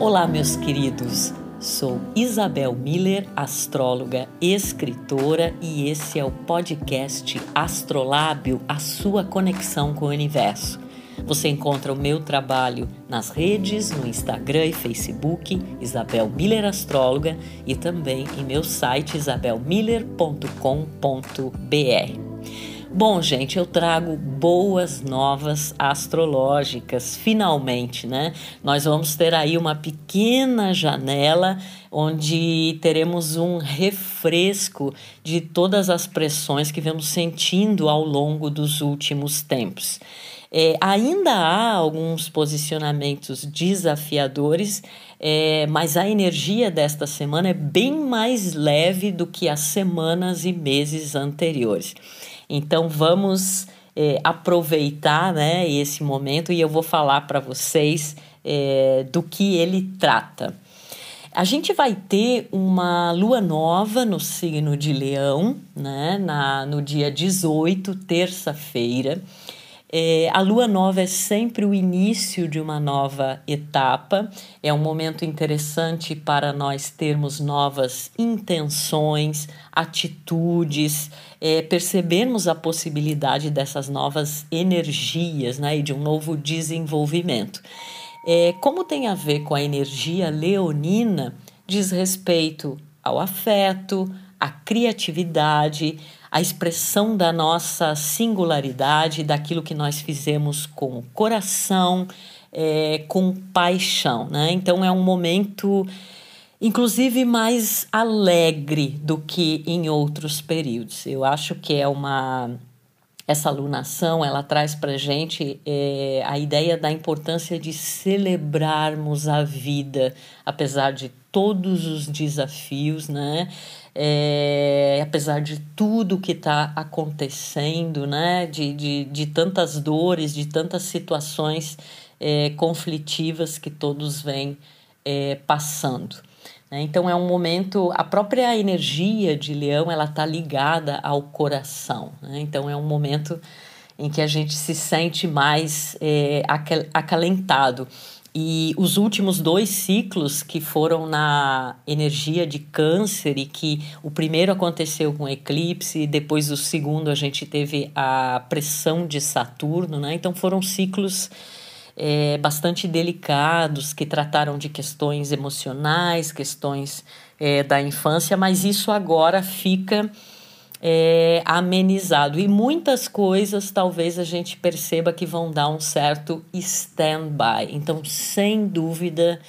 Olá, meus queridos. Sou Isabel Miller, astróloga, escritora, e esse é o podcast Astrolábio, a sua conexão com o universo. Você encontra o meu trabalho nas redes, no Instagram e Facebook, Isabel Miller Astróloga, e também em meu site isabelmiller.com.br. Bom, gente, eu trago boas novas astrológicas, finalmente, né? Nós vamos ter aí uma pequena janela onde teremos um refresco de todas as pressões que vemos sentindo ao longo dos últimos tempos. É, ainda há alguns posicionamentos desafiadores, é, mas a energia desta semana é bem mais leve do que as semanas e meses anteriores. Então vamos é, aproveitar né, esse momento e eu vou falar para vocês é, do que ele trata. A gente vai ter uma lua nova no signo de Leão, né, na, no dia 18, terça-feira. É, a lua nova é sempre o início de uma nova etapa, é um momento interessante para nós termos novas intenções, atitudes, é, percebermos a possibilidade dessas novas energias né, e de um novo desenvolvimento. É, como tem a ver com a energia leonina, diz respeito ao afeto, à criatividade, a expressão da nossa singularidade, daquilo que nós fizemos com o coração, é, com paixão. Né? Então é um momento, inclusive, mais alegre do que em outros períodos. Eu acho que é uma. Essa alunação ela traz para gente é, a ideia da importância de celebrarmos a vida, apesar de todos os desafios, né? é, apesar de tudo que está acontecendo, né, de, de, de tantas dores, de tantas situações é, conflitivas que todos vêm é, passando. Né? Então é um momento, a própria energia de Leão ela está ligada ao coração. Né? Então é um momento em que a gente se sente mais é, acalentado. E os últimos dois ciclos que foram na energia de câncer e que o primeiro aconteceu com eclipse, depois o segundo a gente teve a pressão de Saturno, né? Então foram ciclos é, bastante delicados que trataram de questões emocionais, questões é, da infância, mas isso agora fica é, amenizado. E muitas coisas talvez a gente perceba que vão dar um certo stand-by. Então, sem dúvida,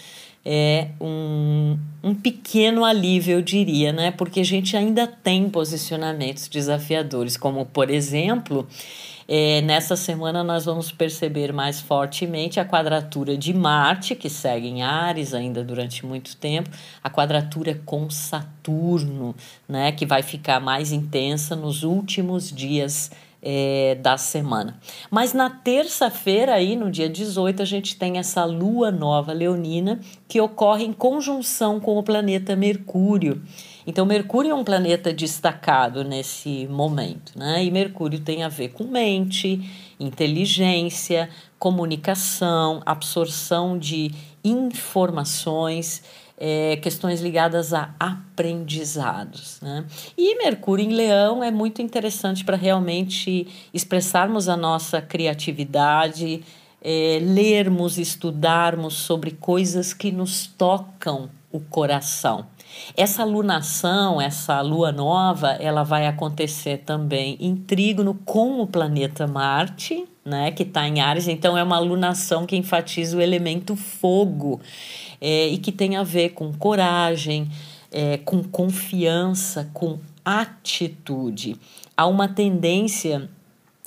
é um, um pequeno alívio, eu diria, né? Porque a gente ainda tem posicionamentos desafiadores, como, por exemplo, é, nessa semana nós vamos perceber mais fortemente a quadratura de Marte, que segue em Ares ainda durante muito tempo, a quadratura com Saturno, né, que vai ficar mais intensa nos últimos dias é, da semana. Mas na terça-feira, aí, no dia 18, a gente tem essa lua nova leonina que ocorre em conjunção com o planeta Mercúrio. Então, Mercúrio é um planeta destacado nesse momento, né? E Mercúrio tem a ver com mente, inteligência, comunicação, absorção de informações, é, questões ligadas a aprendizados. Né? E Mercúrio em Leão é muito interessante para realmente expressarmos a nossa criatividade, é, lermos, estudarmos sobre coisas que nos tocam o coração. Essa lunação, essa lua nova, ela vai acontecer também em trígono com o planeta Marte, né, que está em Ares, então é uma lunação que enfatiza o elemento fogo é, e que tem a ver com coragem, é, com confiança, com atitude. Há uma tendência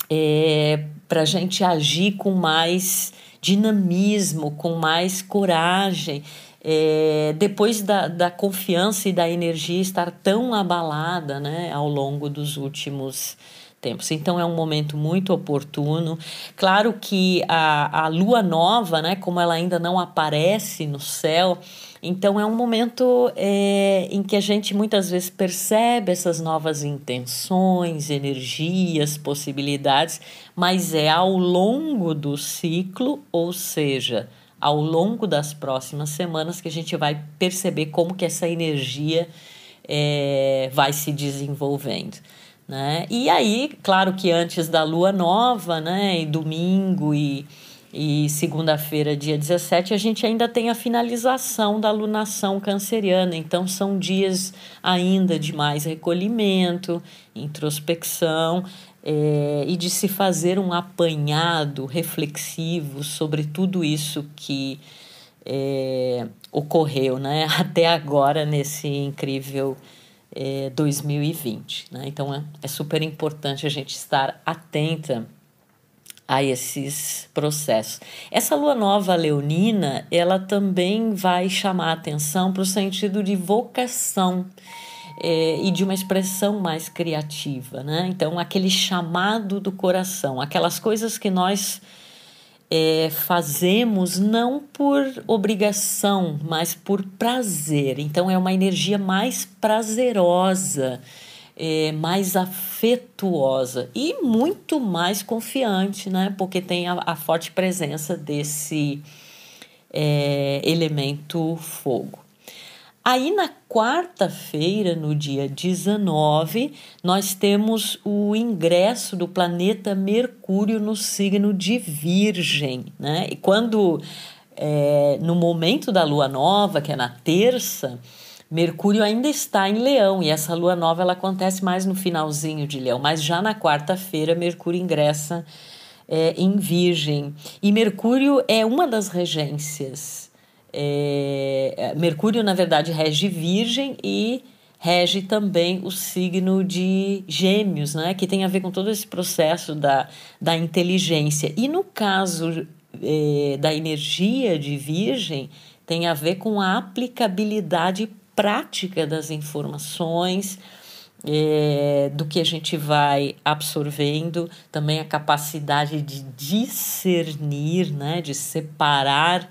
é, para a gente agir com mais dinamismo, com mais coragem é, depois da, da confiança e da energia estar tão abalada né, ao longo dos últimos tempos. Então é um momento muito oportuno. Claro que a, a lua nova, né, como ela ainda não aparece no céu, então é um momento é, em que a gente muitas vezes percebe essas novas intenções, energias, possibilidades, mas é ao longo do ciclo, ou seja, ao longo das próximas semanas que a gente vai perceber como que essa energia é, vai se desenvolvendo. Né? E aí, claro que antes da lua nova, né, e domingo e, e segunda-feira, dia 17, a gente ainda tem a finalização da lunação canceriana. Então, são dias ainda de mais recolhimento, introspecção é, e de se fazer um apanhado reflexivo sobre tudo isso que é, ocorreu né, até agora nesse incrível é, 2020. Né? Então é, é super importante a gente estar atenta a esses processos. Essa lua nova leonina, ela também vai chamar atenção para o sentido de vocação é, e de uma expressão mais criativa, né? Então, aquele chamado do coração, aquelas coisas que nós é, fazemos não por obrigação, mas por prazer. Então, é uma energia mais prazerosa, é, mais afetuosa e muito mais confiante, né? Porque tem a, a forte presença desse é, elemento fogo. Aí na quarta-feira, no dia 19, nós temos o ingresso do planeta Mercúrio no signo de Virgem, né? E quando é, no momento da lua nova, que é na terça, Mercúrio ainda está em Leão e essa lua nova ela acontece mais no finalzinho de Leão, mas já na quarta-feira Mercúrio ingressa é, em Virgem. E Mercúrio é uma das regências é, Mercúrio, na verdade, rege Virgem e rege também o signo de Gêmeos, né? que tem a ver com todo esse processo da, da inteligência. E no caso é, da energia de Virgem, tem a ver com a aplicabilidade prática das informações. É, do que a gente vai absorvendo, também a capacidade de discernir, né, de separar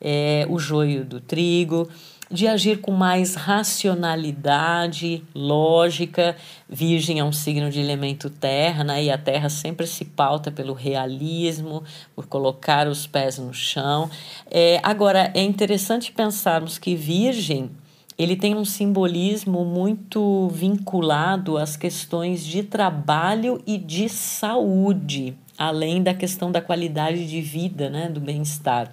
é, o joio do trigo, de agir com mais racionalidade, lógica. Virgem é um signo de elemento terra, né? e a terra sempre se pauta pelo realismo, por colocar os pés no chão. É, agora, é interessante pensarmos que Virgem ele tem um simbolismo muito vinculado às questões de trabalho e de saúde, além da questão da qualidade de vida, né? do bem-estar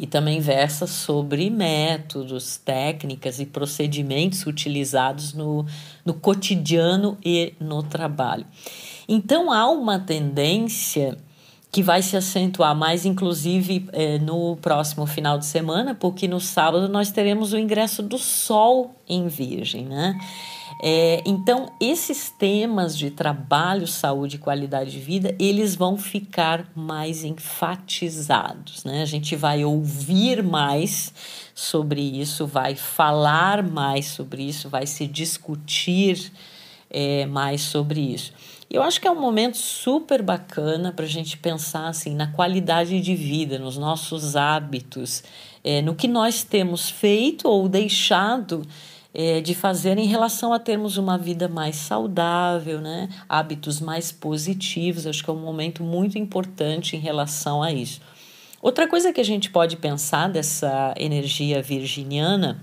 e também versa sobre métodos, técnicas e procedimentos utilizados no, no cotidiano e no trabalho. Então há uma tendência que vai se acentuar mais, inclusive, eh, no próximo final de semana, porque no sábado nós teremos o ingresso do Sol em Virgem, né? É, então, esses temas de trabalho, saúde e qualidade de vida, eles vão ficar mais enfatizados, né? A gente vai ouvir mais sobre isso, vai falar mais sobre isso, vai se discutir é, mais sobre isso. Eu acho que é um momento super bacana para a gente pensar assim na qualidade de vida, nos nossos hábitos, é, no que nós temos feito ou deixado é, de fazer em relação a termos uma vida mais saudável, né? hábitos mais positivos. Acho que é um momento muito importante em relação a isso. Outra coisa que a gente pode pensar dessa energia virginiana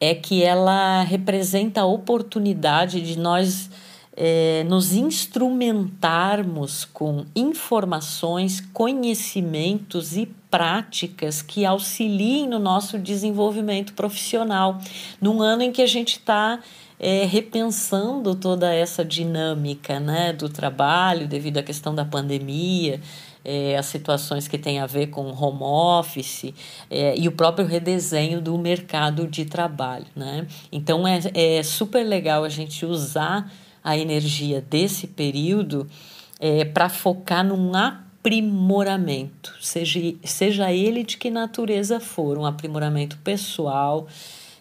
é que ela representa a oportunidade de nós é, nos instrumentarmos com informações, conhecimentos e práticas que auxiliem no nosso desenvolvimento profissional, num ano em que a gente está é, repensando toda essa dinâmica né, do trabalho devido à questão da pandemia. É, as situações que têm a ver com home office é, e o próprio redesenho do mercado de trabalho. Né? Então é, é super legal a gente usar a energia desse período é, para focar num aprimoramento, seja, seja ele de que natureza for, um aprimoramento pessoal,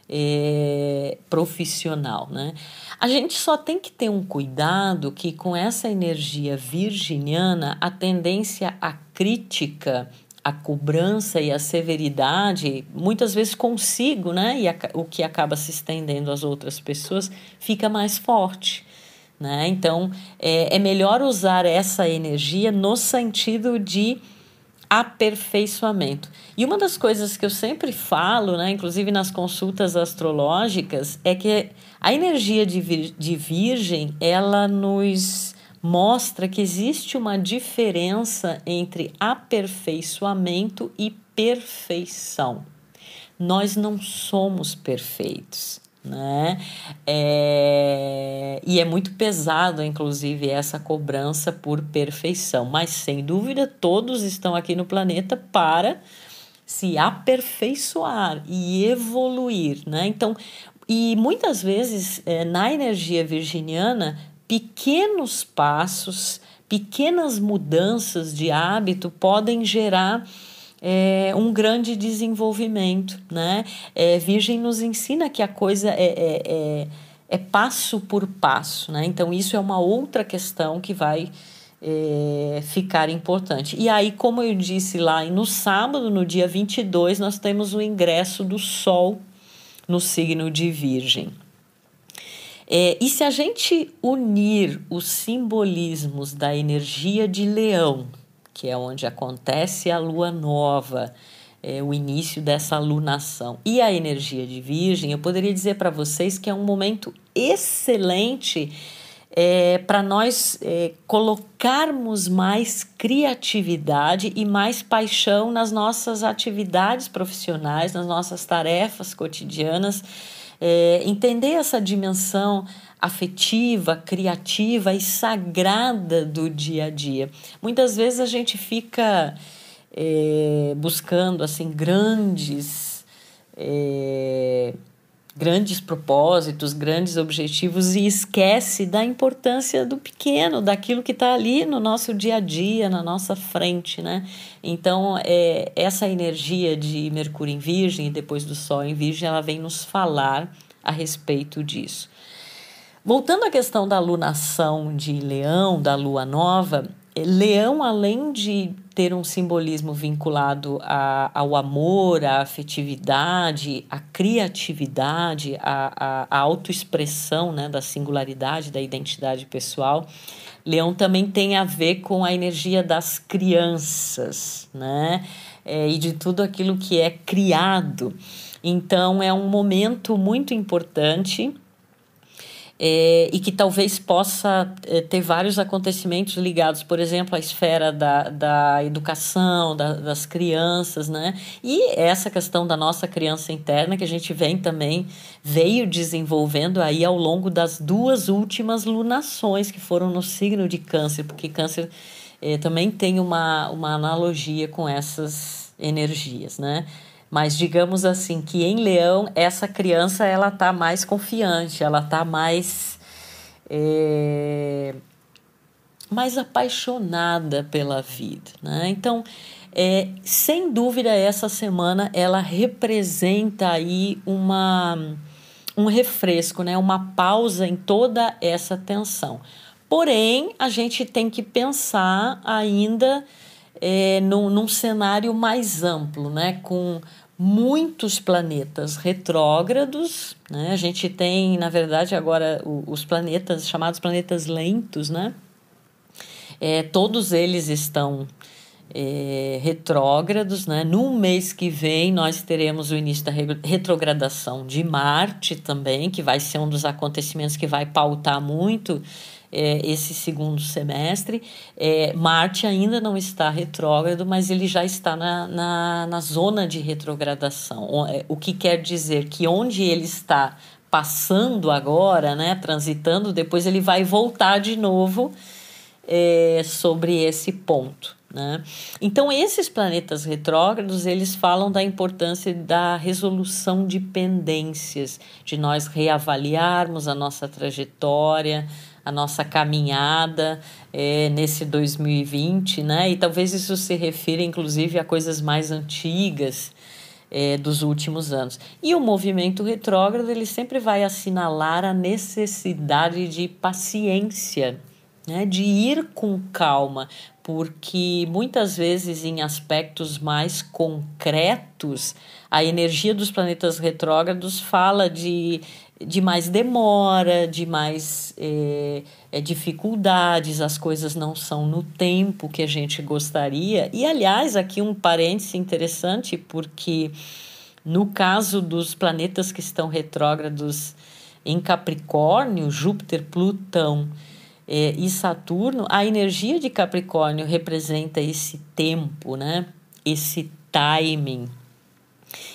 é, profissional, né? A gente só tem que ter um cuidado que com essa energia virginiana, a tendência à crítica, a cobrança e a severidade, muitas vezes consigo, né? E a, o que acaba se estendendo às outras pessoas fica mais forte. Né? Então, é, é melhor usar essa energia no sentido de aperfeiçoamento. E uma das coisas que eu sempre falo, né, inclusive nas consultas astrológicas, é que a energia de, vir, de Virgem ela nos mostra que existe uma diferença entre aperfeiçoamento e perfeição. Nós não somos perfeitos né? É... E é muito pesado, inclusive, essa cobrança por perfeição. Mas, sem dúvida, todos estão aqui no planeta para se aperfeiçoar e evoluir, né? Então, e muitas vezes, é, na energia virginiana, pequenos passos, pequenas mudanças de hábito podem gerar é, um grande desenvolvimento, né? É, Virgem nos ensina que a coisa é, é, é, é, passo por passo, né? Então, isso é uma outra questão que vai é, ficar importante. E aí, como eu disse lá, no sábado, no dia 22, nós temos o ingresso do Sol no signo de Virgem. É, e se a gente unir os simbolismos da energia de Leão, que é onde acontece a lua nova, é, o início dessa lunação. E a energia de Virgem, eu poderia dizer para vocês que é um momento excelente é, para nós é, colocarmos mais criatividade e mais paixão nas nossas atividades profissionais, nas nossas tarefas cotidianas, é, entender essa dimensão afetiva, criativa e sagrada do dia a dia. Muitas vezes a gente fica é, buscando assim grandes é, grandes propósitos, grandes objetivos e esquece da importância do pequeno, daquilo que está ali no nosso dia a dia, na nossa frente, né? Então, é, essa energia de Mercúrio em Virgem e depois do Sol em Virgem, ela vem nos falar a respeito disso. Voltando à questão da lunação de Leão, da lua nova, Leão, além de ter um simbolismo vinculado a, ao amor, à afetividade, à criatividade, à, à, à autoexpressão né, da singularidade, da identidade pessoal, Leão também tem a ver com a energia das crianças, né? É, e de tudo aquilo que é criado. Então, é um momento muito importante é, e que talvez possa é, ter vários acontecimentos ligados, por exemplo, à esfera da, da educação, da, das crianças, né? E essa questão da nossa criança interna que a gente vem também, veio desenvolvendo aí ao longo das duas últimas lunações que foram no signo de câncer, porque câncer é, também tem uma, uma analogia com essas energias, né? Mas digamos assim que em Leão essa criança ela tá mais confiante, ela tá mais é, mais apaixonada pela vida, né? Então, é, sem dúvida essa semana ela representa aí uma um refresco, né? Uma pausa em toda essa tensão. Porém, a gente tem que pensar ainda é, num, num cenário mais amplo, né? Com muitos planetas retrógrados, né? A gente tem, na verdade, agora os planetas chamados planetas lentos, né? É, todos eles estão é, retrógrados, né? No mês que vem nós teremos o início da retrogradação de Marte também, que vai ser um dos acontecimentos que vai pautar muito é, esse segundo semestre. É, Marte ainda não está retrógrado, mas ele já está na, na, na zona de retrogradação. É, o que quer dizer que onde ele está passando agora, né, transitando, depois ele vai voltar de novo é, sobre esse ponto. Né? Então, esses planetas retrógrados, eles falam da importância da resolução de pendências, de nós reavaliarmos a nossa trajetória, a nossa caminhada é, nesse 2020, né? E talvez isso se refira, inclusive, a coisas mais antigas é, dos últimos anos. E o movimento retrógrado ele sempre vai assinalar a necessidade de paciência né, de ir com calma, porque muitas vezes em aspectos mais concretos, a energia dos planetas retrógrados fala de, de mais demora, de mais é, é, dificuldades, as coisas não são no tempo que a gente gostaria. E, aliás, aqui um parêntese interessante, porque no caso dos planetas que estão retrógrados em Capricórnio, Júpiter, Plutão é, e Saturno, a energia de Capricórnio representa esse tempo, né? Esse timing.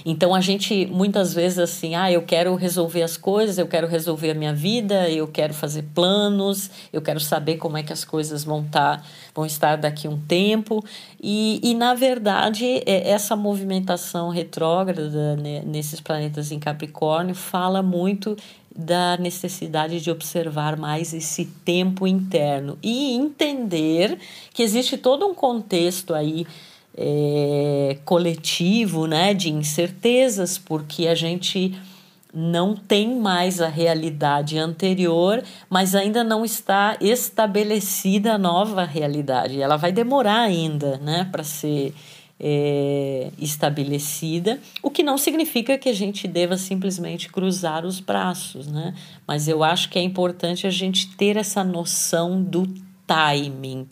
Então a gente muitas vezes assim, ah, eu quero resolver as coisas, eu quero resolver a minha vida, eu quero fazer planos, eu quero saber como é que as coisas vão estar, tá, vão estar daqui a um tempo. E, e na verdade, é, essa movimentação retrógrada né, nesses planetas em Capricórnio fala muito da necessidade de observar mais esse tempo interno e entender que existe todo um contexto aí é, coletivo, né, de incertezas, porque a gente não tem mais a realidade anterior, mas ainda não está estabelecida a nova realidade. Ela vai demorar ainda, né, para ser é, estabelecida, o que não significa que a gente deva simplesmente cruzar os braços, né? Mas eu acho que é importante a gente ter essa noção do timing.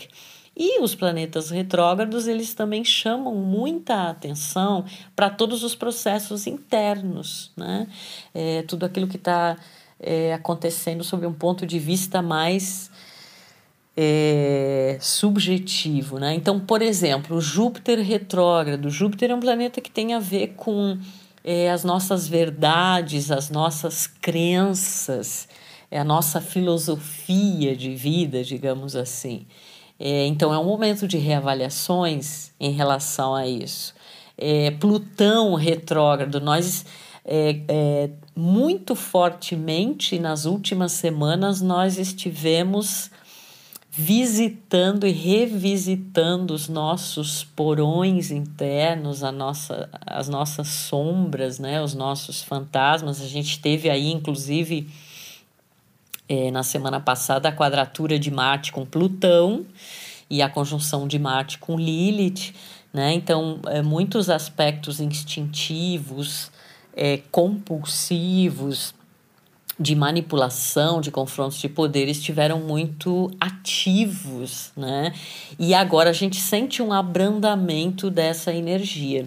E os planetas retrógrados, eles também chamam muita atenção para todos os processos internos, né? É, tudo aquilo que está é, acontecendo sob um ponto de vista mais é, subjetivo, né? Então, por exemplo, Júpiter retrógrado. Júpiter é um planeta que tem a ver com é, as nossas verdades, as nossas crenças, é a nossa filosofia de vida, digamos assim. É, então, é um momento de reavaliações em relação a isso. É, Plutão retrógrado, nós é, é, muito fortemente nas últimas semanas nós estivemos visitando e revisitando os nossos porões internos, a nossa, as nossas sombras, né, os nossos fantasmas. A gente teve aí, inclusive, é, na semana passada, a quadratura de Marte com Plutão e a conjunção de Marte com Lilith. Né? Então, é, muitos aspectos instintivos, é, compulsivos, de manipulação, de confrontos de poder estiveram muito ativos, né? E agora a gente sente um abrandamento dessa energia.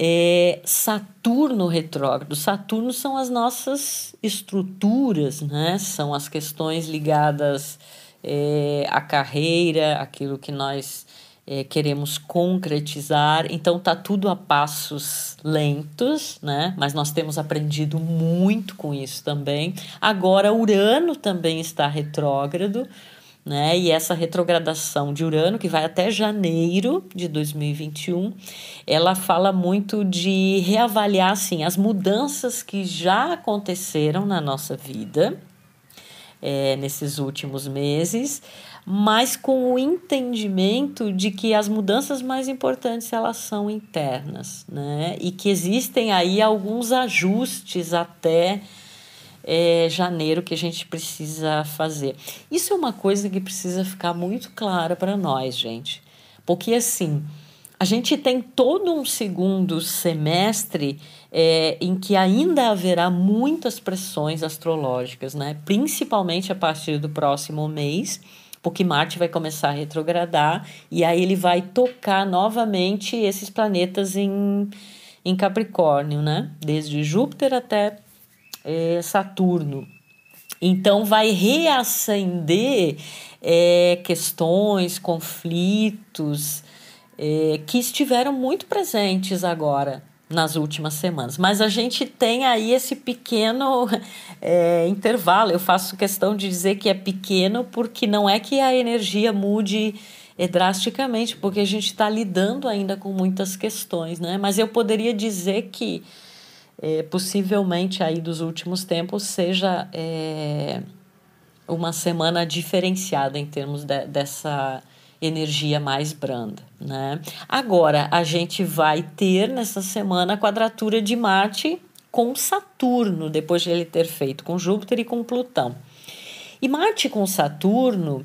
É, Saturno retrógrado. Saturno são as nossas estruturas, né? São as questões ligadas é, à carreira, aquilo que nós é, queremos concretizar. Então tá tudo a passos lentos, né? Mas nós temos aprendido muito com isso também. Agora Urano também está retrógrado, né? E essa retrogradação de Urano, que vai até janeiro de 2021, ela fala muito de reavaliar assim as mudanças que já aconteceram na nossa vida. É, nesses últimos meses, mas com o entendimento de que as mudanças mais importantes elas são internas, né? E que existem aí alguns ajustes até é, janeiro que a gente precisa fazer. Isso é uma coisa que precisa ficar muito clara para nós, gente, porque assim a gente tem todo um segundo semestre é, em que ainda haverá muitas pressões astrológicas, né? Principalmente a partir do próximo mês porque Marte vai começar a retrogradar e aí ele vai tocar novamente esses planetas em, em Capricórnio, né? Desde Júpiter até é, Saturno. Então vai reacender é, questões, conflitos é, que estiveram muito presentes agora nas últimas semanas. Mas a gente tem aí esse pequeno é, intervalo. Eu faço questão de dizer que é pequeno porque não é que a energia mude é, drasticamente, porque a gente está lidando ainda com muitas questões, né? Mas eu poderia dizer que é, possivelmente aí dos últimos tempos seja é, uma semana diferenciada em termos de, dessa energia mais branda, né? Agora a gente vai ter nessa semana a quadratura de Marte com Saturno, depois de ele ter feito com Júpiter e com Plutão. E Marte com Saturno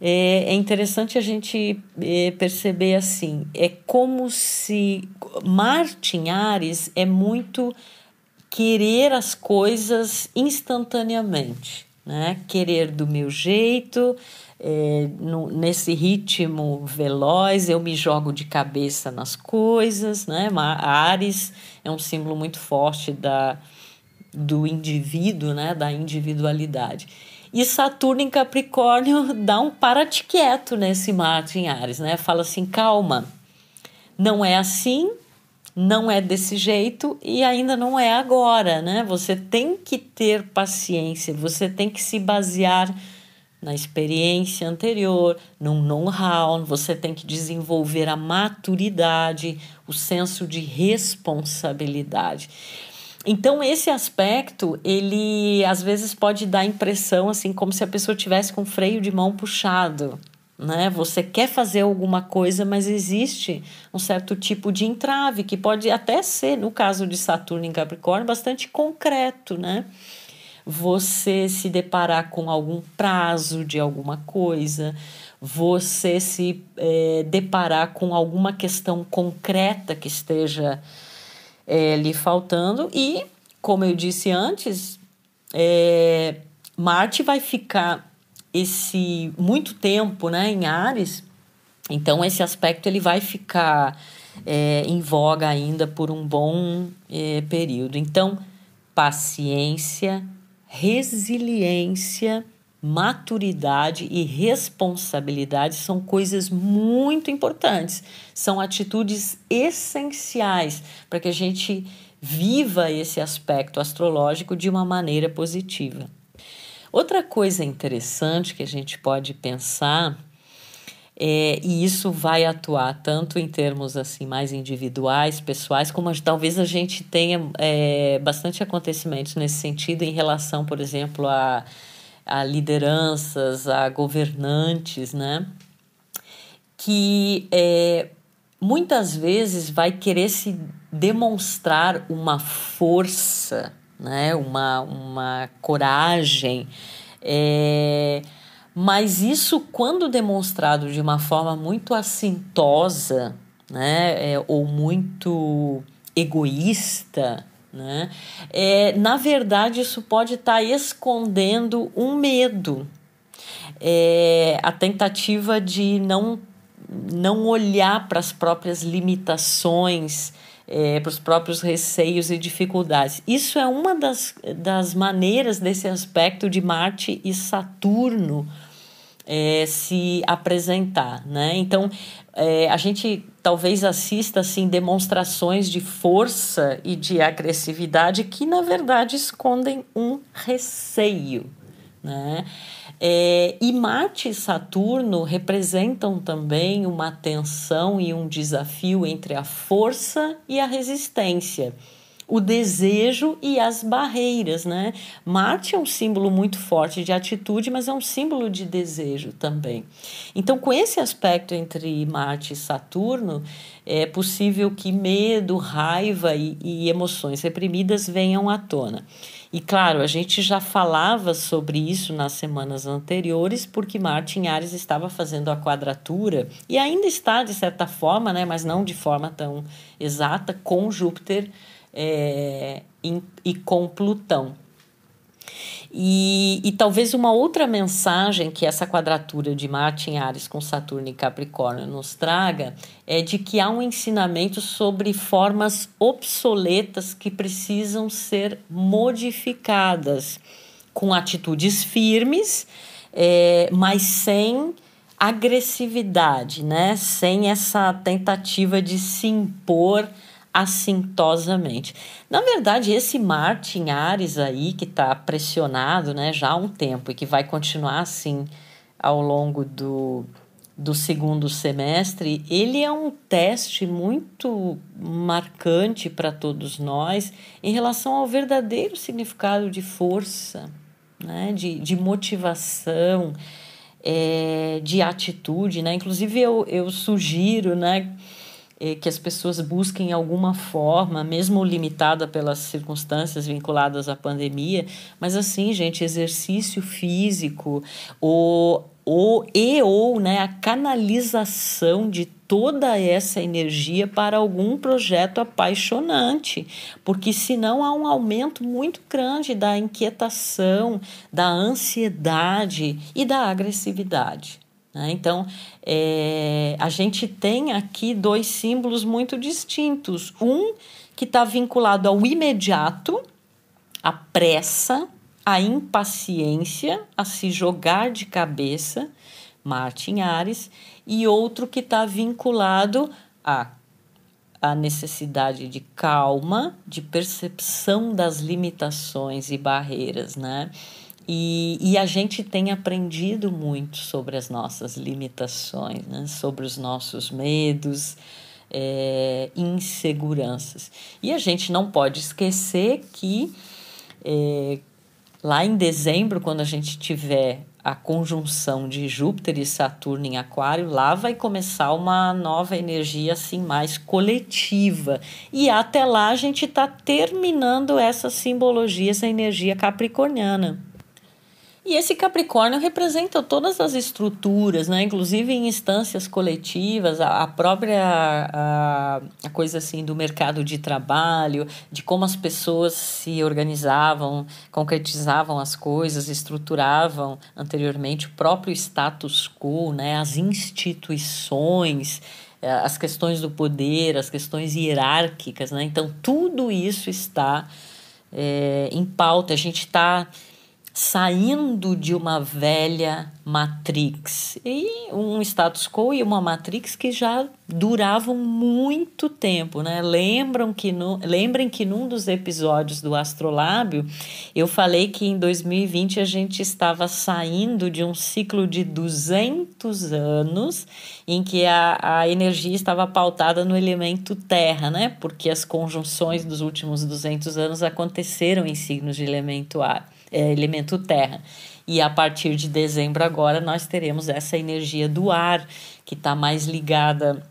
é, é interessante a gente é, perceber assim: é como se Marte em Ares é muito querer as coisas instantaneamente, né? Querer do meu jeito, é, no, nesse ritmo veloz, eu me jogo de cabeça nas coisas, né? Ares é um símbolo muito forte da, do indivíduo, né? Da individualidade. E Saturno em Capricórnio dá um para-te quieto nesse Marte em Ares, né? Fala assim, calma, não é assim, não é desse jeito e ainda não é agora, né? Você tem que ter paciência, você tem que se basear na experiência anterior, num know-how, você tem que desenvolver a maturidade, o senso de responsabilidade. Então esse aspecto, ele às vezes pode dar impressão assim como se a pessoa tivesse com o freio de mão puxado, né? Você quer fazer alguma coisa, mas existe um certo tipo de entrave que pode até ser, no caso de Saturno em Capricórnio, bastante concreto, né? Você se deparar com algum prazo de alguma coisa, você se é, deparar com alguma questão concreta que esteja é, lhe faltando. E, como eu disse antes, é, Marte vai ficar esse muito tempo né, em Ares, então esse aspecto ele vai ficar é, em voga ainda por um bom é, período. Então, paciência, resiliência, maturidade e responsabilidade são coisas muito importantes, são atitudes essenciais para que a gente viva esse aspecto astrológico de uma maneira positiva. Outra coisa interessante que a gente pode pensar é, e isso vai atuar tanto em termos assim mais individuais, pessoais, como talvez a gente tenha é, bastante acontecimentos nesse sentido em relação, por exemplo, a a lideranças, a governantes, né? Que é, muitas vezes vai querer se demonstrar uma força, né? uma, uma coragem. É, mas isso, quando demonstrado de uma forma muito assintosa, né? É, ou muito egoísta, né? É, na verdade, isso pode estar tá escondendo um medo, é, a tentativa de não, não olhar para as próprias limitações, é, para os próprios receios e dificuldades. Isso é uma das, das maneiras desse aspecto de Marte e Saturno é, se apresentar, né? Então, é, a gente talvez assista assim demonstrações de força e de agressividade que na verdade escondem um receio, né? É, e Marte e Saturno representam também uma tensão e um desafio entre a força e a resistência o desejo e as barreiras, né? Marte é um símbolo muito forte de atitude, mas é um símbolo de desejo também. Então, com esse aspecto entre Marte e Saturno, é possível que medo, raiva e, e emoções reprimidas venham à tona. E claro, a gente já falava sobre isso nas semanas anteriores, porque Marte em Ares estava fazendo a quadratura e ainda está de certa forma, né, mas não de forma tão exata, com Júpiter é, em, e com Plutão. E, e talvez uma outra mensagem que essa quadratura de Marte em Ares com Saturno e Capricórnio nos traga é de que há um ensinamento sobre formas obsoletas que precisam ser modificadas com atitudes firmes, é, mas sem agressividade, né? sem essa tentativa de se impor assintosamente. Na verdade, esse Marte em Ares aí, que está pressionado né, já há um tempo e que vai continuar assim ao longo do, do segundo semestre, ele é um teste muito marcante para todos nós em relação ao verdadeiro significado de força, né, de, de motivação, é, de atitude. Né? Inclusive, eu, eu sugiro né, que as pessoas busquem alguma forma, mesmo limitada pelas circunstâncias vinculadas à pandemia, mas assim, gente, exercício físico ou, ou e ou né, a canalização de toda essa energia para algum projeto apaixonante, porque senão há um aumento muito grande da inquietação, da ansiedade e da agressividade. Né? Então, é, a gente tem aqui dois símbolos muito distintos. Um que está vinculado ao imediato, à pressa, à impaciência, a se jogar de cabeça, Marte em Ares, e outro que está vinculado à, à necessidade de calma, de percepção das limitações e barreiras, né? E, e a gente tem aprendido muito sobre as nossas limitações, né? sobre os nossos medos, é, inseguranças. E a gente não pode esquecer que é, lá em dezembro, quando a gente tiver a conjunção de Júpiter e Saturno em Aquário, lá vai começar uma nova energia assim mais coletiva. E até lá a gente está terminando essa simbologia, essa energia capricorniana. E esse Capricórnio representa todas as estruturas, né? inclusive em instâncias coletivas, a, a própria a, a, coisa assim do mercado de trabalho, de como as pessoas se organizavam, concretizavam as coisas, estruturavam anteriormente o próprio status quo, né? as instituições, eh, as questões do poder, as questões hierárquicas. Né? Então, tudo isso está é, em pauta. A gente está saindo de uma velha matrix e um status quo e uma matrix que já duravam muito tempo, né? Lembram que no, lembrem que num dos episódios do Astrolábio eu falei que em 2020 a gente estava saindo de um ciclo de 200 anos em que a, a energia estava pautada no elemento terra, né? Porque as conjunções dos últimos 200 anos aconteceram em signos de elemento ar é, elemento terra. E a partir de dezembro agora nós teremos essa energia do ar que está mais ligada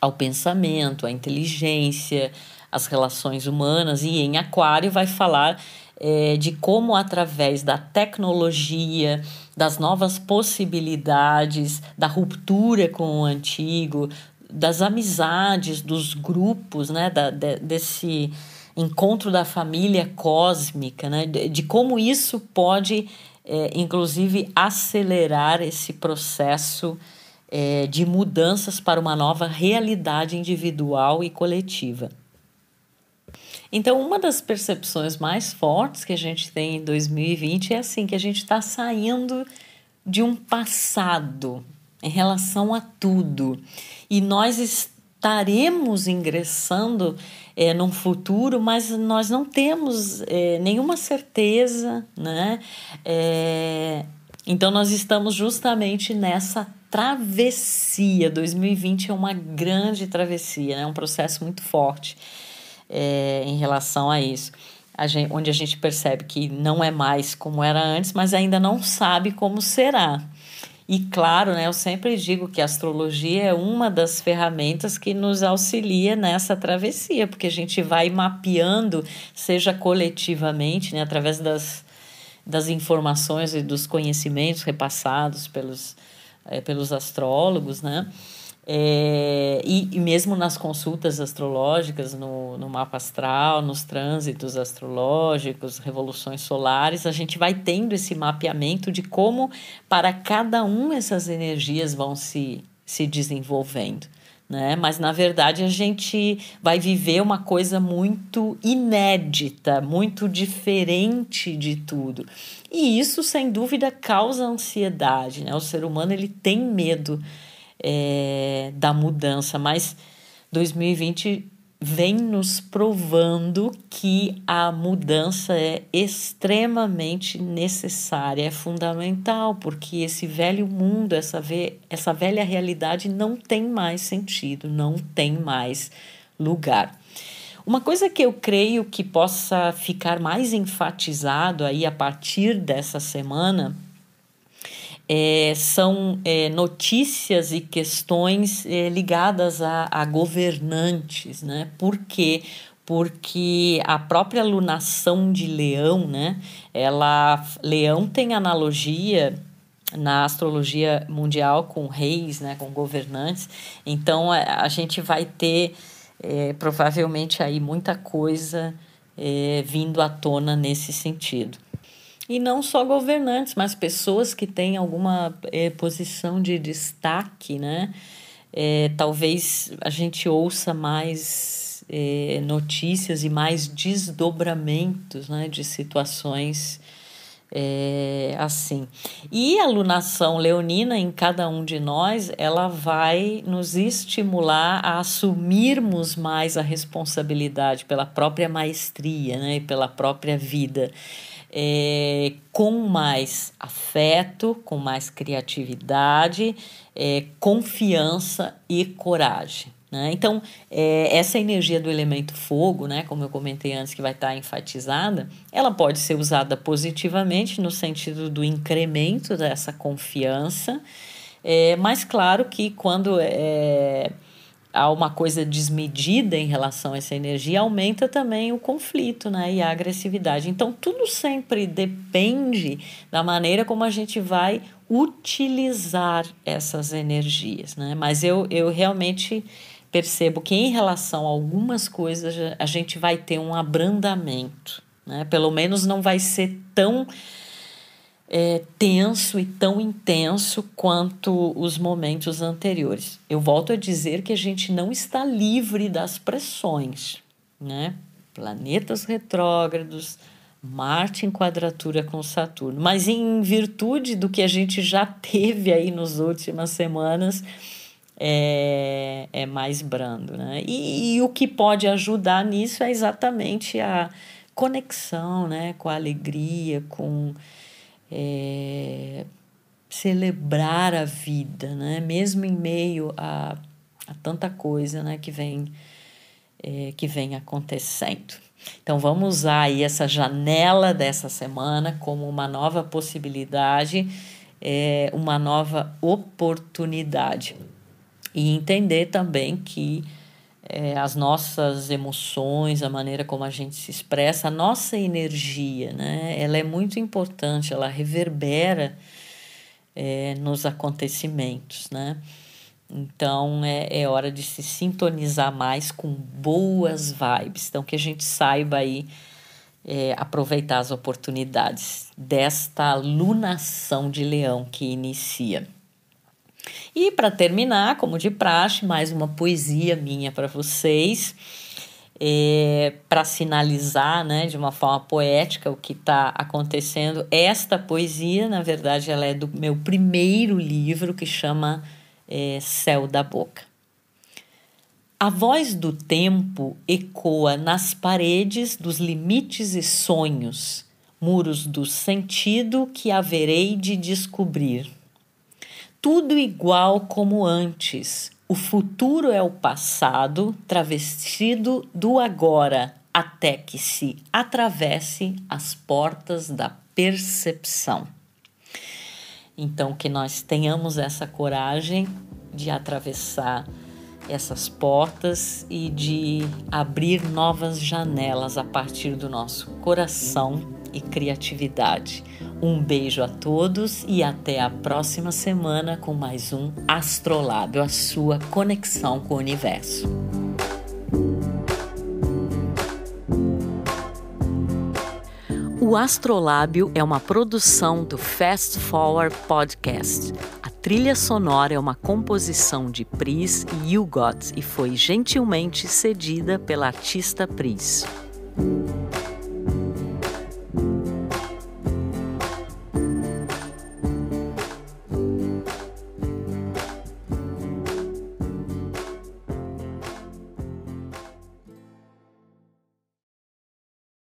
ao pensamento, à inteligência, às relações humanas. E em Aquário vai falar é, de como através da tecnologia, das novas possibilidades, da ruptura com o antigo, das amizades, dos grupos, né, da, de, desse encontro da família cósmica, né? de, como isso pode, é, inclusive, acelerar esse processo é, de mudanças para uma nova realidade individual e coletiva. Então, uma das percepções mais fortes que a gente tem em 2020 é assim: que a gente está saindo de um passado em relação a tudo. E nós estaremos ingressando é, num futuro, mas nós não temos é, nenhuma certeza, né? É, então nós estamos justamente nessa travessia. 2020 é uma grande travessia, é né? um processo muito forte é, em relação a isso. A gente, onde a gente percebe que não é mais como era antes, mas ainda não sabe como será. E claro, né, eu sempre digo que a astrologia é uma das ferramentas que nos auxilia nessa travessia, porque a gente vai mapeando, seja coletivamente, né, através das, das informações e dos conhecimentos repassados pelos, é, pelos astrólogos, né? É, e, e, mesmo nas consultas astrológicas, no, no mapa astral, nos trânsitos astrológicos, revoluções solares, a gente vai tendo esse mapeamento de como, para cada um, essas energias vão se, se desenvolvendo. Né? Mas, na verdade, a gente vai viver uma coisa muito inédita, muito diferente de tudo. E isso, sem dúvida, causa ansiedade. Né? O ser humano ele tem medo é, da mudança, mas 2020 vem nos provando que a mudança é extremamente necessária, é fundamental, porque esse velho mundo, essa, ve essa velha realidade não tem mais sentido, não tem mais lugar. Uma coisa que eu creio que possa ficar mais enfatizado aí a partir dessa semana é, são é, notícias e questões é, ligadas a, a, governantes, né? Por quê? Porque a própria lunação de Leão, né? Ela, Leão tem analogia na astrologia mundial com reis, né? Com governantes. Então a, a gente vai ter é, provavelmente aí muita coisa é, vindo à tona nesse sentido. E não só governantes, mas pessoas que têm alguma é, posição de destaque, né? É, talvez a gente ouça mais é, notícias e mais desdobramentos né, de situações é, assim. E a alunação leonina em cada um de nós, ela vai nos estimular a assumirmos mais a responsabilidade pela própria maestria, né, e pela própria vida é, com mais afeto, com mais criatividade, é, confiança e coragem. Né? Então, é, essa energia do elemento fogo, né, como eu comentei antes, que vai estar enfatizada, ela pode ser usada positivamente no sentido do incremento dessa confiança, é, mas claro que quando é, há uma coisa desmedida em relação a essa energia, aumenta também o conflito né, e a agressividade. Então, tudo sempre depende da maneira como a gente vai utilizar essas energias. Né? Mas eu, eu realmente percebo que, em relação a algumas coisas, a gente vai ter um abrandamento. Né? Pelo menos não vai ser tão é, tenso e tão intenso quanto os momentos anteriores. Eu volto a dizer que a gente não está livre das pressões, né? Planetas retrógrados, Marte em quadratura com Saturno, mas em virtude do que a gente já teve aí nas últimas semanas, é, é mais brando, né? E, e o que pode ajudar nisso é exatamente a conexão, né, com a alegria, com é, celebrar a vida, né? mesmo em meio a, a tanta coisa né? que, vem, é, que vem acontecendo. Então vamos usar aí essa janela dessa semana como uma nova possibilidade, é, uma nova oportunidade. E entender também que é, as nossas emoções, a maneira como a gente se expressa, a nossa energia, né? Ela é muito importante, ela reverbera é, nos acontecimentos, né? Então é, é hora de se sintonizar mais com boas vibes. Então que a gente saiba aí é, aproveitar as oportunidades desta lunação de leão que inicia. E para terminar, como de praxe, mais uma poesia minha para vocês. É, para sinalizar né, de uma forma poética o que está acontecendo. Esta poesia, na verdade, ela é do meu primeiro livro que chama é, Céu da Boca. A voz do tempo ecoa nas paredes dos limites e sonhos, muros do sentido que haverei de descobrir tudo igual como antes. O futuro é o passado travestido do agora, até que se atravesse as portas da percepção. Então, que nós tenhamos essa coragem de atravessar essas portas e de abrir novas janelas a partir do nosso coração e criatividade. Um beijo a todos e até a próxima semana com mais um Astrolábio, a sua conexão com o universo. O Astrolábio é uma produção do Fast Forward Podcast. A trilha sonora é uma composição de Pris e Hugot e foi gentilmente cedida pela artista Pris.